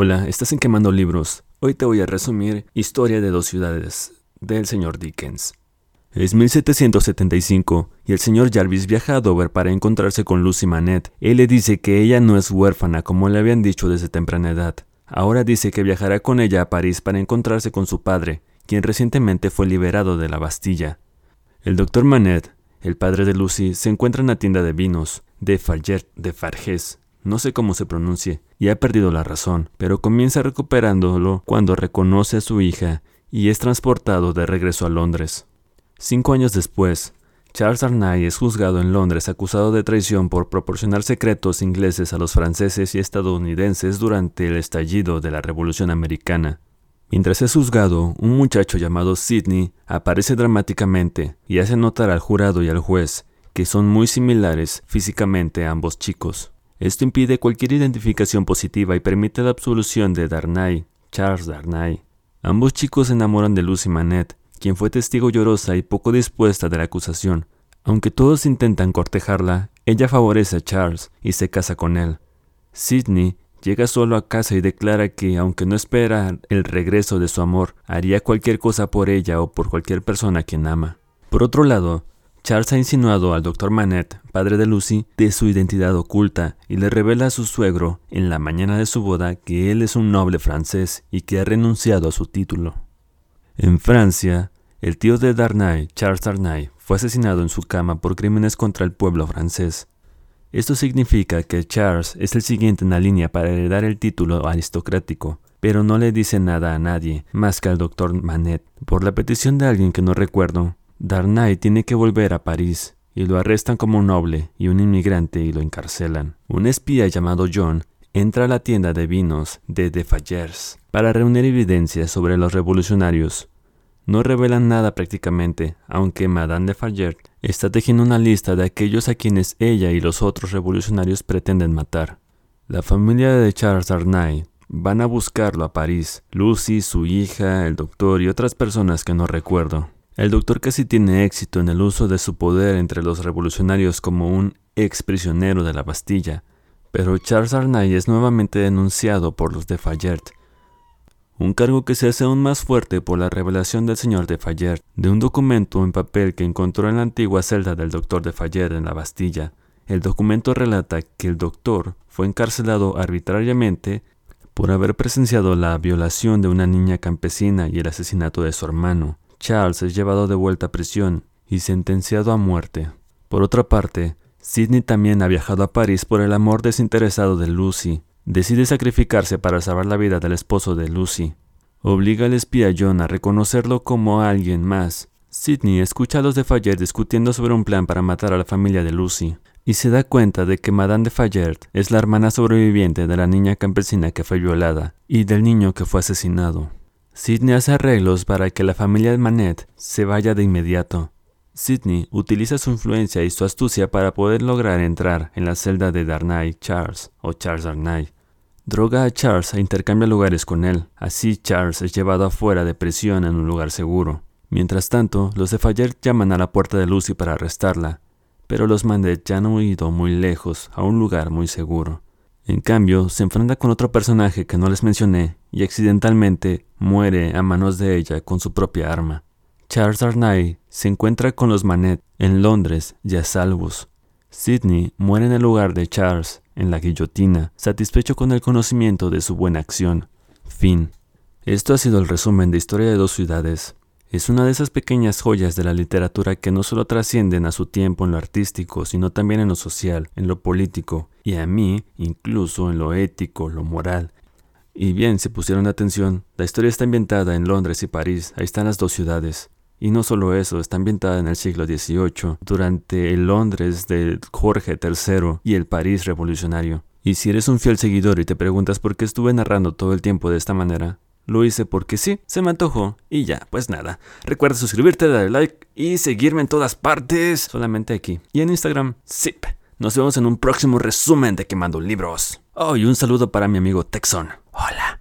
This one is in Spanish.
Hola, estás en Quemando Libros. Hoy te voy a resumir Historia de dos ciudades, del señor Dickens. Es 1775 y el señor Jarvis viaja a Dover para encontrarse con Lucy Manette. Él le dice que ella no es huérfana como le habían dicho desde temprana edad. Ahora dice que viajará con ella a París para encontrarse con su padre, quien recientemente fue liberado de la Bastilla. El doctor Manette, el padre de Lucy, se encuentra en la tienda de vinos de Farget de Farges, no sé cómo se pronuncie, y ha perdido la razón, pero comienza recuperándolo cuando reconoce a su hija y es transportado de regreso a Londres. Cinco años después, Charles Arnay es juzgado en Londres acusado de traición por proporcionar secretos ingleses a los franceses y estadounidenses durante el estallido de la Revolución Americana. Mientras es juzgado, un muchacho llamado Sidney aparece dramáticamente y hace notar al jurado y al juez que son muy similares físicamente a ambos chicos. Esto impide cualquier identificación positiva y permite la absolución de Darnay, Charles Darnay. Ambos chicos se enamoran de Lucy Manette, quien fue testigo llorosa y poco dispuesta de la acusación. Aunque todos intentan cortejarla, ella favorece a Charles y se casa con él. Sidney llega solo a casa y declara que, aunque no espera el regreso de su amor, haría cualquier cosa por ella o por cualquier persona a quien ama. Por otro lado, Charles ha insinuado al Dr. Manette, padre de Lucy, de su identidad oculta y le revela a su suegro en la mañana de su boda que él es un noble francés y que ha renunciado a su título. En Francia, el tío de Darnay, Charles Darnay, fue asesinado en su cama por crímenes contra el pueblo francés. Esto significa que Charles es el siguiente en la línea para heredar el título aristocrático, pero no le dice nada a nadie más que al doctor Manette. Por la petición de alguien que no recuerdo, Darnay tiene que volver a París y lo arrestan como un noble y un inmigrante y lo encarcelan. Un espía llamado John entra a la tienda de vinos de Defayers para reunir evidencia sobre los revolucionarios. No revelan nada prácticamente, aunque Madame de Fayette está tejiendo una lista de aquellos a quienes ella y los otros revolucionarios pretenden matar. La familia de Charles Darnay van a buscarlo a París, Lucy, su hija, el doctor y otras personas que no recuerdo. El doctor casi tiene éxito en el uso de su poder entre los revolucionarios como un ex prisionero de la Bastilla, pero Charles Arnay es nuevamente denunciado por los de Fayette, un cargo que se hace aún más fuerte por la revelación del señor de Fayette de un documento en papel que encontró en la antigua celda del doctor de Fayette en la Bastilla. El documento relata que el doctor fue encarcelado arbitrariamente por haber presenciado la violación de una niña campesina y el asesinato de su hermano. Charles es llevado de vuelta a prisión y sentenciado a muerte. Por otra parte, Sidney también ha viajado a París por el amor desinteresado de Lucy. Decide sacrificarse para salvar la vida del esposo de Lucy. Obliga al espía John a reconocerlo como alguien más. Sidney escucha a los de Fayette discutiendo sobre un plan para matar a la familia de Lucy y se da cuenta de que Madame de Fayette es la hermana sobreviviente de la niña campesina que fue violada y del niño que fue asesinado. Sidney hace arreglos para que la familia de Manette se vaya de inmediato. Sidney utiliza su influencia y su astucia para poder lograr entrar en la celda de Darnay Charles o Charles Darnay. Droga a Charles e intercambia lugares con él. Así Charles es llevado afuera de prisión en un lugar seguro. Mientras tanto, los de Fayette llaman a la puerta de Lucy para arrestarla, pero los Manette ya han huido muy lejos, a un lugar muy seguro. En cambio, se enfrenta con otro personaje que no les mencioné y accidentalmente muere a manos de ella con su propia arma. Charles Arnay se encuentra con los Manet en Londres y a salvos. Sidney muere en el lugar de Charles, en la guillotina, satisfecho con el conocimiento de su buena acción. Fin. Esto ha sido el resumen de Historia de dos ciudades. Es una de esas pequeñas joyas de la literatura que no solo trascienden a su tiempo en lo artístico, sino también en lo social, en lo político, y a mí, incluso en lo ético, lo moral. Y bien, si pusieron atención, la historia está ambientada en Londres y París, ahí están las dos ciudades. Y no solo eso, está ambientada en el siglo XVIII, durante el Londres de Jorge III y el París revolucionario. Y si eres un fiel seguidor y te preguntas por qué estuve narrando todo el tiempo de esta manera, lo hice porque sí, se me antojó. Y ya, pues nada. Recuerda suscribirte, darle like y seguirme en todas partes. Solamente aquí. Y en Instagram, zip. Nos vemos en un próximo resumen de Quemando Libros. Oh, y un saludo para mi amigo Texon. Hola.